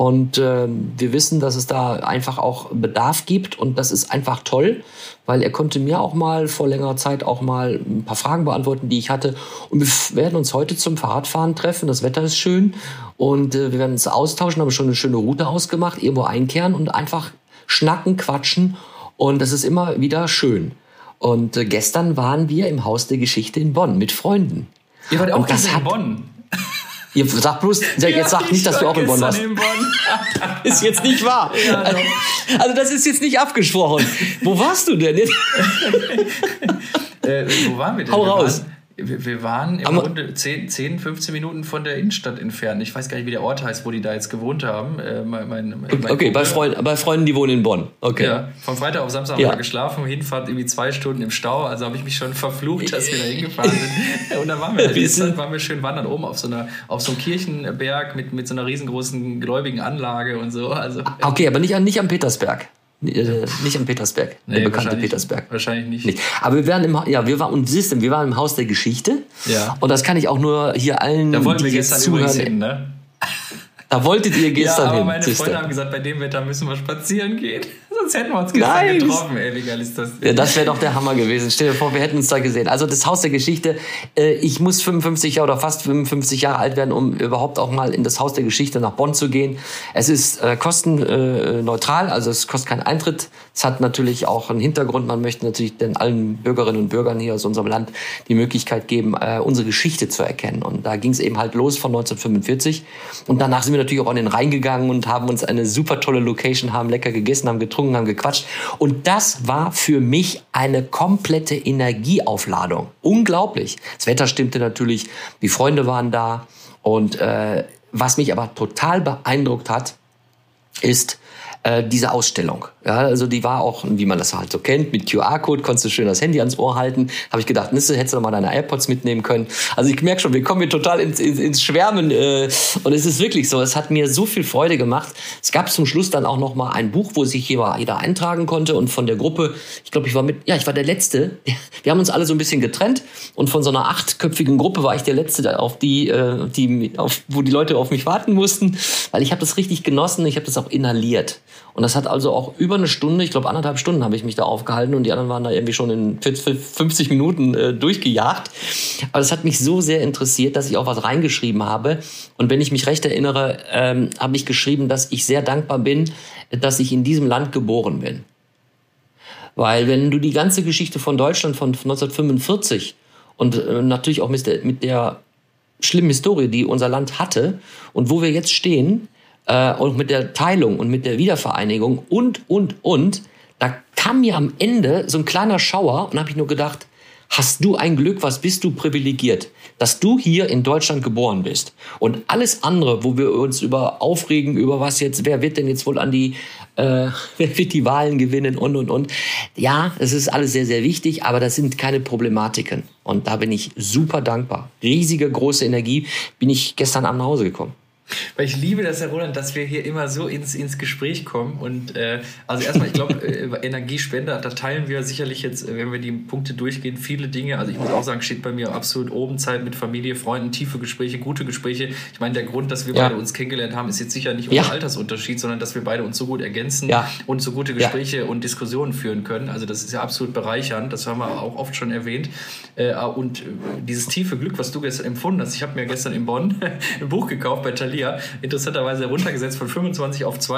[SPEAKER 1] und äh, wir wissen, dass es da einfach auch Bedarf gibt und das ist einfach toll, weil er konnte mir auch mal vor längerer Zeit auch mal ein paar Fragen beantworten, die ich hatte. Und wir werden uns heute zum Fahrradfahren treffen. Das Wetter ist schön und äh, wir werden uns austauschen, haben schon eine schöne Route ausgemacht, irgendwo einkehren und einfach schnacken, quatschen und das ist immer wieder schön. Und äh, gestern waren wir im Haus der Geschichte in Bonn mit Freunden.
[SPEAKER 2] Ihr wart auch das in Bonn.
[SPEAKER 1] Ihr sagt bloß, ja, jetzt sagt nicht, dass du auch in Bonn warst. Bonn. <laughs> ist jetzt nicht wahr. Ja, also das ist jetzt nicht abgesprochen. Wo warst du denn? <laughs>
[SPEAKER 2] äh, wo waren wir denn?
[SPEAKER 1] Hau raus.
[SPEAKER 2] Waren, wir, wir waren im Grunde 10, 10, 15 Minuten von der Innenstadt entfernt. Ich weiß gar nicht, wie der Ort heißt, wo die da jetzt gewohnt haben. Äh, mein, mein,
[SPEAKER 1] mein okay, bei, Freund, bei Freunden, die wohnen in Bonn. Okay.
[SPEAKER 2] Ja, von Freitag auf Samstag ja. haben wir geschlafen, Hinfahrt irgendwie zwei Stunden im Stau. Also habe ich mich schon verflucht, dass wir da hingefahren sind. <laughs> Und dann waren wir, halt, waren wir schön wandern oben auf so, einer, auf so einem Kirchenberg mit, mit so einer riesengroßen gläubigen Anlage und so. Also,
[SPEAKER 1] okay, aber nicht, nicht am Petersberg. Äh, nicht in Petersberg, nee, der bekannte Petersberg.
[SPEAKER 2] Wahrscheinlich nicht. nicht.
[SPEAKER 1] Aber wir waren im, ja, wir waren, und siehst du, wir waren im Haus der Geschichte.
[SPEAKER 2] Ja.
[SPEAKER 1] Und das kann ich auch nur hier allen,
[SPEAKER 2] da wollten wir gestern zuhören, hin, ne?
[SPEAKER 1] Da wolltet ihr gestern
[SPEAKER 2] ja, aber
[SPEAKER 1] hin.
[SPEAKER 2] meine Freunde haben gesagt, bei dem Wetter müssen wir spazieren gehen. Sonst hätten wir uns gestern nice. getroffen, ey, ist das?
[SPEAKER 1] Ja, das wäre doch der Hammer gewesen. Stell dir vor, wir hätten uns da gesehen. Also das Haus der Geschichte, äh, ich muss 55 oder fast 55 Jahre alt werden, um überhaupt auch mal in das Haus der Geschichte nach Bonn zu gehen. Es ist äh, kostenneutral, also es kostet keinen Eintritt. Es hat natürlich auch einen Hintergrund. Man möchte natürlich den allen Bürgerinnen und Bürgern hier aus unserem Land die Möglichkeit geben, äh, unsere Geschichte zu erkennen. Und da ging es eben halt los von 1945. Und danach sind wir natürlich auch an den Rhein gegangen und haben uns eine super tolle Location, haben lecker gegessen, haben getrunken, haben gequatscht. Und das war für mich eine komplette Energieaufladung. Unglaublich. Das Wetter stimmte natürlich, die Freunde waren da. Und äh, was mich aber total beeindruckt hat, ist, äh, diese Ausstellung. Ja, also die war auch, wie man das halt so kennt, mit QR-Code, konntest du schön das Handy ans Ohr halten. Habe ich gedacht, Nisse, hättest du noch mal deine AirPods mitnehmen können. Also ich merke schon, wir kommen hier total ins, ins, ins Schwärmen. Äh, und es ist wirklich so, es hat mir so viel Freude gemacht. Es gab zum Schluss dann auch noch mal ein Buch, wo sich jeder, jeder eintragen konnte. Und von der Gruppe, ich glaube, ich war mit, ja, ich war der Letzte. <laughs> Wir haben uns alle so ein bisschen getrennt. Und von so einer achtköpfigen Gruppe war ich der Letzte, auf die, äh, die auf, wo die Leute auf mich warten mussten. Weil ich habe das richtig genossen, ich habe das auch inhaliert. Und das hat also auch über eine Stunde, ich glaube anderthalb Stunden habe ich mich da aufgehalten und die anderen waren da irgendwie schon in 50 Minuten äh, durchgejagt. Aber das hat mich so sehr interessiert, dass ich auch was reingeschrieben habe. Und wenn ich mich recht erinnere, ähm, habe ich geschrieben, dass ich sehr dankbar bin, dass ich in diesem Land geboren bin. Weil wenn du die ganze Geschichte von Deutschland von 1945 und äh, natürlich auch mit der, mit der schlimmen Historie, die unser Land hatte und wo wir jetzt stehen, äh, und mit der Teilung und mit der Wiedervereinigung und, und, und, da kam mir am Ende so ein kleiner Schauer und habe ich nur gedacht, hast du ein Glück, was bist du privilegiert, dass du hier in Deutschland geboren bist. Und alles andere, wo wir uns über aufregen, über was jetzt, wer wird denn jetzt wohl an die, äh, <laughs> wer wird die Wahlen gewinnen und, und, und. Ja, es ist alles sehr, sehr wichtig, aber das sind keine Problematiken. Und da bin ich super dankbar. Riesige, große Energie bin ich gestern Abend nach Hause gekommen.
[SPEAKER 2] Weil ich liebe das, Herr Roland, dass wir hier immer so ins, ins Gespräch kommen. Und äh, also erstmal, ich glaube, äh, <laughs> Energiespender, da teilen wir sicherlich jetzt, äh, wenn wir die Punkte durchgehen, viele Dinge. Also ich muss auch sagen, steht bei mir absolut oben Zeit mit Familie, Freunden, tiefe Gespräche, gute Gespräche. Ich meine, der Grund, dass wir ja. beide uns kennengelernt haben, ist jetzt sicher nicht unser ja. Altersunterschied, sondern dass wir beide uns so gut ergänzen ja. und so gute Gespräche und Diskussionen führen können. Also das ist ja absolut bereichernd. Das haben wir auch oft schon erwähnt. Äh, und dieses tiefe Glück, was du gestern empfunden hast, ich habe mir gestern in Bonn <laughs> ein Buch gekauft bei Thalia Thalia interessanterweise runtergesetzt von 25 auf 2,50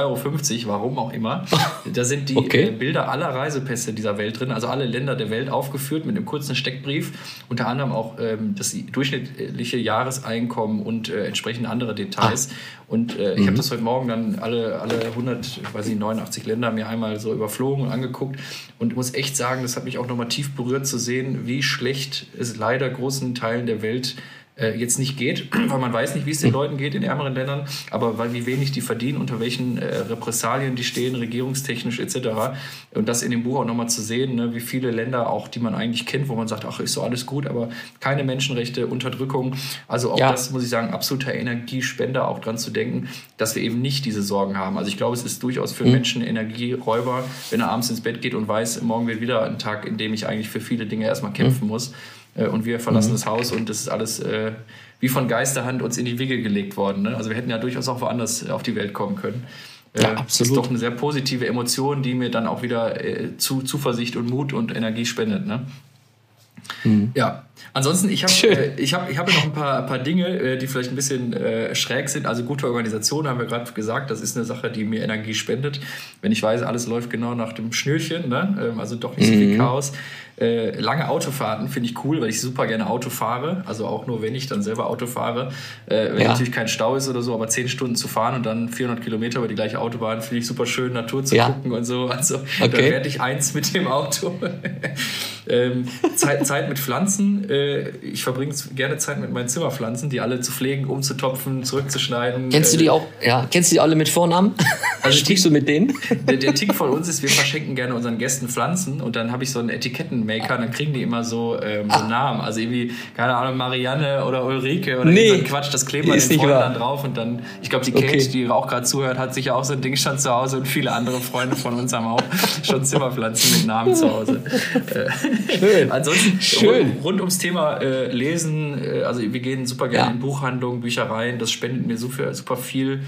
[SPEAKER 2] Euro, warum auch immer. <laughs> Da sind die okay. Äh, Bilder aller Reisepässe dieser Welt drin, also alle Länder der Welt aufgeführt mit einem kurzen Steckbrief, unter anderem auch ähm, das durchschnittliche Jahreseinkommen und äh, entsprechende andere Details. Ah. Und äh, ich mhm. habe das heute Morgen dann alle, alle 100, weiß ich, 89 Länder mir einmal so überflogen und angeguckt und muss echt sagen, das hat mich auch nochmal tief berührt zu sehen, wie schlecht es leider großen Teilen der Welt äh, jetzt nicht geht, <clears throat> weil man weiß nicht, wie es den. Leuten geht in ärmeren Ländern, aber weil wie wenig die verdienen, unter welchen äh, Repressalien die stehen, regierungstechnisch etc. Und das in dem Buch auch nochmal zu sehen, ne, wie viele Länder auch, die man eigentlich kennt, wo man sagt, ach, ist so alles gut, aber keine Menschenrechte, Unterdrückung. Also auch ja. das, muss ich sagen, absoluter Energiespender, auch dran zu denken, dass wir eben nicht diese Sorgen haben. Also ich glaube, es ist durchaus für mhm. Menschen Energieräuber, wenn er abends ins Bett geht und weiß, morgen wird wieder ein Tag, in dem ich eigentlich für viele Dinge erstmal kämpfen mhm. muss. Äh, und wir verlassen mhm. das Haus und das ist alles äh, wie von Geisterhand uns in die Wiege gelegt worden. Ne? Also wir hätten ja durchaus auch woanders auf die Welt kommen können. Ja, äh, absolut. Das ist doch eine sehr positive Emotion, die mir dann auch wieder äh, zu, Zuversicht und Mut und Energie spendet. Ne? Mhm. Ja, ansonsten, ich habe äh, ich hab, ich hab noch ein paar, paar Dinge, äh, die vielleicht ein bisschen äh, schräg sind. Also gute Organisation haben wir gerade gesagt, das ist eine Sache, die mir Energie spendet. Wenn ich weiß, alles läuft genau nach dem Schnürchen, ne? Ähm, also doch nicht so viel mhm. Chaos. Äh, lange Autofahrten finde ich cool, weil ich super gerne Auto fahre. Also auch nur, wenn ich dann selber Auto fahre. Äh, wenn ja. natürlich kein Stau ist oder so, aber zehn Stunden zu fahren und dann 400 Kilometer über die gleiche Autobahn, finde ich super schön, Natur zu ja. gucken und so. Also okay. da werde ich eins mit dem Auto. <laughs> ähm, Zeit, Zeit mit Pflanzen. Äh, ich verbringe gerne Zeit mit meinen Zimmerpflanzen, die alle zu pflegen, umzutopfen, zurückzuschneiden.
[SPEAKER 1] Kennst du die äh, auch? Ja, kennst du die alle mit Vornamen? <laughs> Also stichst du mit denen?
[SPEAKER 2] Der, der Tick von uns ist, wir verschenken gerne unseren Gästen Pflanzen und dann habe ich so einen Etikettenmaker, dann kriegen die immer so, ähm, so ah. Namen. Also irgendwie, keine Ahnung, Marianne oder Ulrike oder nee, so ein Quatsch, das kleben wir den Freunden dann drauf und dann, ich glaube, die Kate, okay. die auch gerade zuhört, hat sicher auch so ein Ding schon zu Hause und viele andere Freunde von uns haben auch schon Zimmerpflanzen mit Namen zu Hause. Äh, Schön. <laughs> Ansonsten Schön. Rund, rund, ums Thema äh, Lesen, äh, also wir gehen super gerne ja. in Buchhandlungen, Büchereien, das spendet mir super, super viel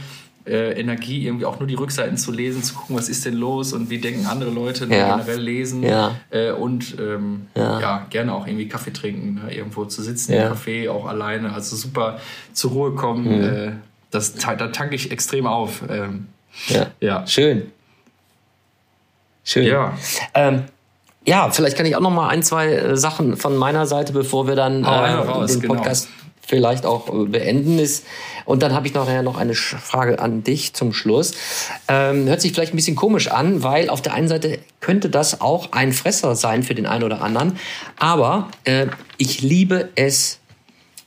[SPEAKER 2] äh, Energie, irgendwie auch nur die Rückseiten zu lesen, zu gucken, was ist denn los und wie denken andere Leute ja. generell lesen ja. Äh, und ähm, ja. gerne auch irgendwie Kaffee trinken, ne, irgendwo zu sitzen im Café, auch alleine, also super zur Ruhe kommen. Mhm. Äh, das, da tanke ich extrem auf. Ähm,
[SPEAKER 1] ja. ja. Schön. Schön. Ja. Ähm, ja, vielleicht kann ich auch noch mal ein, zwei äh, Sachen von meiner Seite, bevor wir dann äh, den genau. Podcast genau. vielleicht auch äh, beenden ist. Und dann habe ich nachher noch eine Frage an dich zum Schluss. Ähm, hört sich vielleicht ein bisschen komisch an, weil auf der einen Seite könnte das auch ein Fresser sein für den einen oder anderen. Aber äh, ich liebe es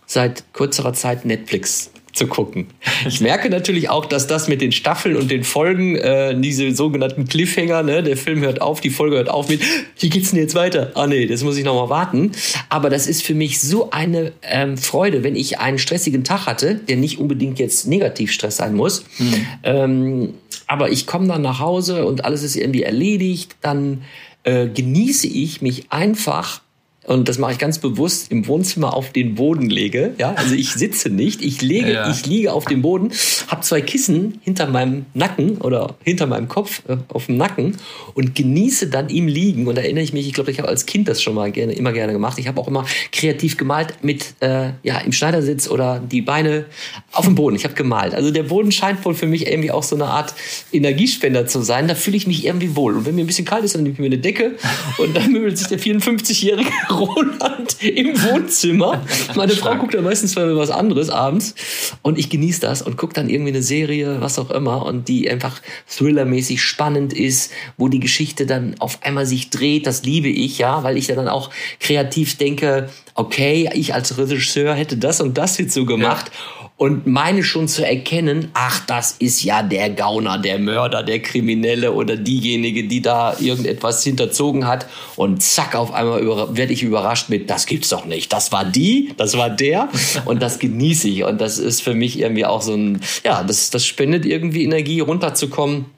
[SPEAKER 1] seit kürzerer Zeit Netflix zu gucken. Ich merke natürlich auch, dass das mit den Staffeln und den Folgen, äh, diese sogenannten Cliffhanger, ne, der Film hört auf, die Folge hört auf mit, wie geht's denn jetzt weiter? Ah nee, das muss ich noch mal warten. Aber das ist für mich so eine ähm, Freude, wenn ich einen stressigen Tag hatte, der nicht unbedingt jetzt Negativstress sein muss. Mhm. Ähm, aber ich komme dann nach Hause und alles ist irgendwie erledigt, dann äh, genieße ich mich einfach und das mache ich ganz bewusst im Wohnzimmer auf den Boden lege. Ja, also ich sitze nicht, ich lege, ja. ich liege auf dem Boden, habe zwei Kissen hinter meinem Nacken oder hinter meinem Kopf äh, auf dem Nacken und genieße dann im Liegen. Und da erinnere ich mich, ich glaube, ich habe als Kind das schon mal gerne, immer gerne gemacht. Ich habe auch immer kreativ gemalt mit äh, ja im Schneidersitz oder die Beine auf dem Boden. Ich habe gemalt. Also der Boden scheint wohl für mich irgendwie auch so eine Art Energiespender zu sein. Da fühle ich mich irgendwie wohl. Und wenn mir ein bisschen kalt ist, dann nehme ich mir eine Decke und dann <laughs> mümmelt sich der 54-Jährige Roland im Wohnzimmer. Meine Frau guckt dann meistens was anderes abends und ich genieße das und gucke dann irgendwie eine Serie, was auch immer und die einfach thrillermäßig spannend ist, wo die Geschichte dann auf einmal sich dreht. Das liebe ich, ja, weil ich ja dann auch kreativ denke, okay, ich als Regisseur hätte das und das jetzt so gemacht. Ja und meine schon zu erkennen, ach, das ist ja der Gauner, der Mörder, der Kriminelle oder diejenige, die da irgendetwas hinterzogen hat. Und zack, auf einmal werde ich überrascht mit, das gibt's doch nicht. Das war die, das war der und das genieße ich. Und das ist für mich irgendwie auch so ein, ja, das, das spendet irgendwie Energie, runterzukommen.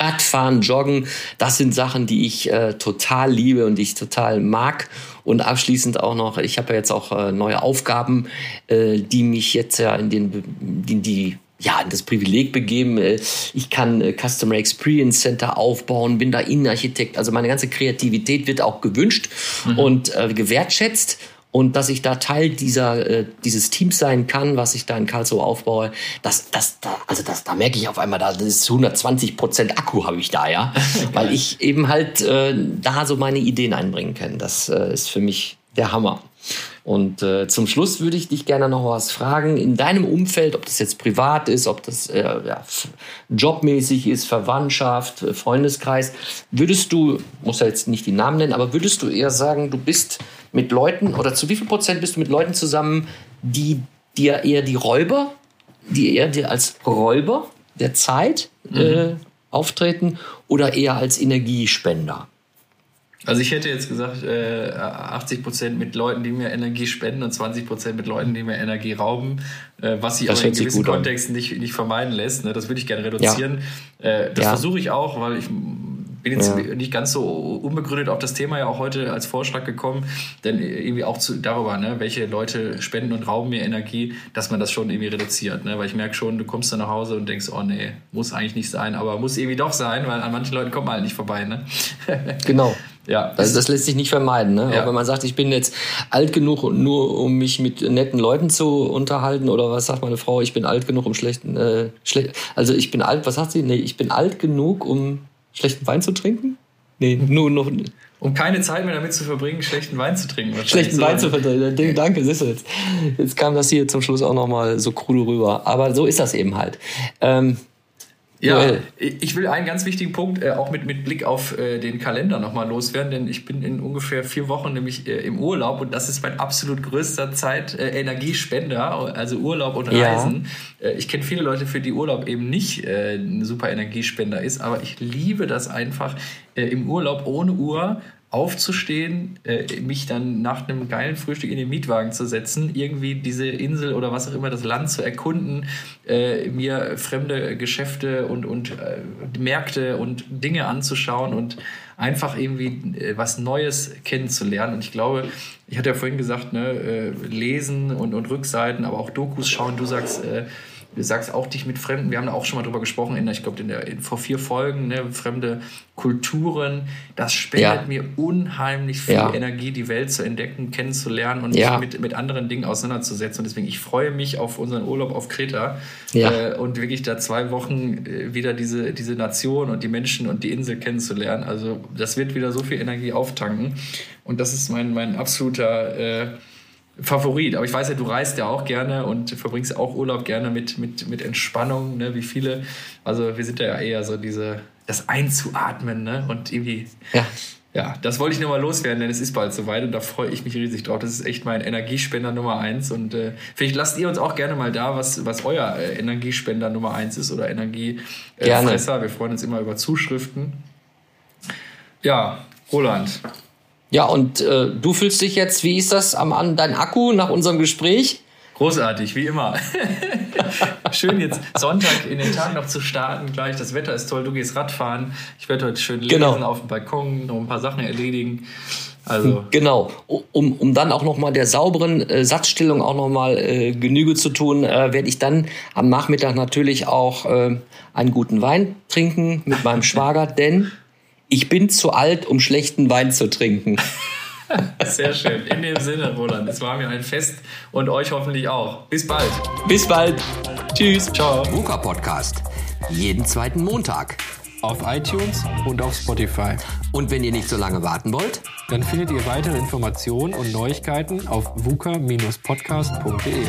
[SPEAKER 1] Radfahren, Joggen, das sind Sachen, die ich äh, total liebe und die ich total mag. Und abschließend auch noch, ich habe ja jetzt auch äh, neue Aufgaben, äh, die mich jetzt ja in den, in die ja, in das Privileg begeben. Äh, ich kann äh, Customer Experience Center aufbauen, bin da Innenarchitekt. Also meine ganze Kreativität wird auch gewünscht mhm. und äh, gewertschätzt und dass ich da Teil dieser äh, dieses Teams sein kann, was ich da in Karlsruhe aufbaue, das das da, also das da merke ich auf einmal da das ist 120 Prozent Akku habe ich da <laughs> ja, weil ich eben halt äh, da so meine Ideen einbringen kann. Das äh, ist für mich der Hammer. Und äh, zum Schluss würde ich dich gerne noch was fragen. In deinem Umfeld, ob das jetzt privat ist, ob das äh, ja, jobmäßig ist, Verwandtschaft, äh, Freundeskreis, würdest du, muss ja jetzt nicht die Namen nennen, aber würdest du eher sagen, du bist mit Leuten oder zu wie viel Prozent bist du mit Leuten zusammen, die dir eher die Räuber, die eher dir als Räuber der Zeit mhm. äh, auftreten oder eher als Energiespender?
[SPEAKER 2] Also ich hätte jetzt gesagt, äh, 80 Prozent mit Leuten, die mir Energie spenden und 20 Prozent mit Leuten, die mir Energie rauben, äh, was sich aber in gewissen Kontexten nicht, nicht vermeiden lässt. Ne? Das würde ich gerne reduzieren. Ja. Äh, das ja. versuche ich auch, weil ich bin jetzt ja. nicht ganz so unbegründet auf das Thema ja auch heute als Vorschlag gekommen, denn irgendwie auch zu, darüber, ne, welche Leute spenden und rauben mir Energie, dass man das schon irgendwie reduziert. Ne? Weil ich merke schon, du kommst dann nach Hause und denkst, oh nee, muss eigentlich nicht sein, aber muss irgendwie doch sein, weil an manchen Leuten kommt man halt nicht vorbei. Ne? <laughs>
[SPEAKER 1] genau. Ja. Das, das lässt sich nicht vermeiden. Ne? Ja. Auch wenn man sagt, ich bin jetzt alt genug, nur um mich mit netten Leuten zu unterhalten, oder was sagt meine Frau, ich bin alt genug, um schlechten, äh, schle also ich bin alt, was sagt sie? Nee, ich bin alt genug, um schlechten Wein zu trinken? Nee, nur noch.
[SPEAKER 2] Um keine Zeit mehr damit zu verbringen, schlechten Wein zu trinken.
[SPEAKER 1] Schlechten Wein zu verteilen. <laughs> Danke, siehst du jetzt. Jetzt kam das hier zum Schluss auch nochmal so krude rüber. Aber so ist das eben halt. Ähm,
[SPEAKER 2] ja, Joel. ich will einen ganz wichtigen Punkt äh, auch mit, mit Blick auf äh, den Kalender nochmal loswerden, denn ich bin in ungefähr vier Wochen nämlich äh, im Urlaub und das ist mein absolut größter Zeit äh, Energiespender, also Urlaub und Reisen. Ja. Äh, ich kenne viele Leute, für die Urlaub eben nicht äh, ein super Energiespender ist, aber ich liebe das einfach im Urlaub ohne Uhr aufzustehen, äh, mich dann nach einem geilen Frühstück in den Mietwagen zu setzen, irgendwie diese Insel oder was auch immer, das Land zu erkunden, äh, mir fremde Geschäfte und, und äh, Märkte und Dinge anzuschauen und einfach irgendwie äh, was Neues kennenzulernen. Und ich glaube, ich hatte ja vorhin gesagt, ne, äh, lesen und, und Rückseiten, aber auch Dokus schauen. Du sagst, äh, Du sagst auch dich mit Fremden, wir haben da auch schon mal drüber gesprochen, in, ich glaube, vor vier Folgen, ne, fremde Kulturen. Das spendet ja. mir unheimlich viel ja. Energie, die Welt zu entdecken, kennenzulernen und ja. mich mit, mit anderen Dingen auseinanderzusetzen. Und deswegen, ich freue mich auf unseren Urlaub auf Kreta äh, und wirklich da zwei Wochen äh, wieder diese, diese Nation und die Menschen und die Insel kennenzulernen. Also, das wird wieder so viel Energie auftanken. Und das ist mein, mein absoluter. Äh, Favorit. Aber ich weiß ja, du reist ja auch gerne und verbringst auch Urlaub gerne mit, mit, mit Entspannung, ne, wie viele. Also wir sind ja eher so diese, das Einzuatmen, ne? Und irgendwie. Ja. Ja, das wollte ich nur mal loswerden, denn es ist bald soweit und da freue ich mich riesig drauf. Das ist echt mein Energiespender Nummer eins. Und äh, vielleicht lasst ihr uns auch gerne mal da, was, was euer äh, Energiespender Nummer eins ist oder Energiefresser. Äh, Wir freuen uns immer über Zuschriften. Ja, Roland,
[SPEAKER 1] ja, und äh, du fühlst dich jetzt, wie ist das am an dein Akku nach unserem Gespräch?
[SPEAKER 2] Großartig, wie immer. <laughs> schön jetzt Sonntag in den Tag noch zu starten gleich. Das Wetter ist toll, du gehst Radfahren. Ich werde heute schön lesen genau. auf dem Balkon, noch ein paar Sachen erledigen.
[SPEAKER 1] Also. Genau, um, um dann auch nochmal der sauberen äh, Satzstellung auch nochmal äh, Genüge zu tun, äh, werde ich dann am Nachmittag natürlich auch äh, einen guten Wein trinken mit meinem Schwager, denn ich bin zu alt, um schlechten Wein zu trinken. <laughs>
[SPEAKER 2] Sehr schön. In dem Sinne, Roland, es war mir ein Fest und euch hoffentlich auch. Bis bald.
[SPEAKER 1] Bis bald. Tschüss.
[SPEAKER 3] Ciao. VUCA Podcast. Jeden zweiten Montag.
[SPEAKER 2] auf iTunes und auf Spotify.
[SPEAKER 1] Und wenn ihr nicht so lange warten wollt,
[SPEAKER 2] dann findet ihr weitere Informationen und Neuigkeiten auf vuka-podcast.de.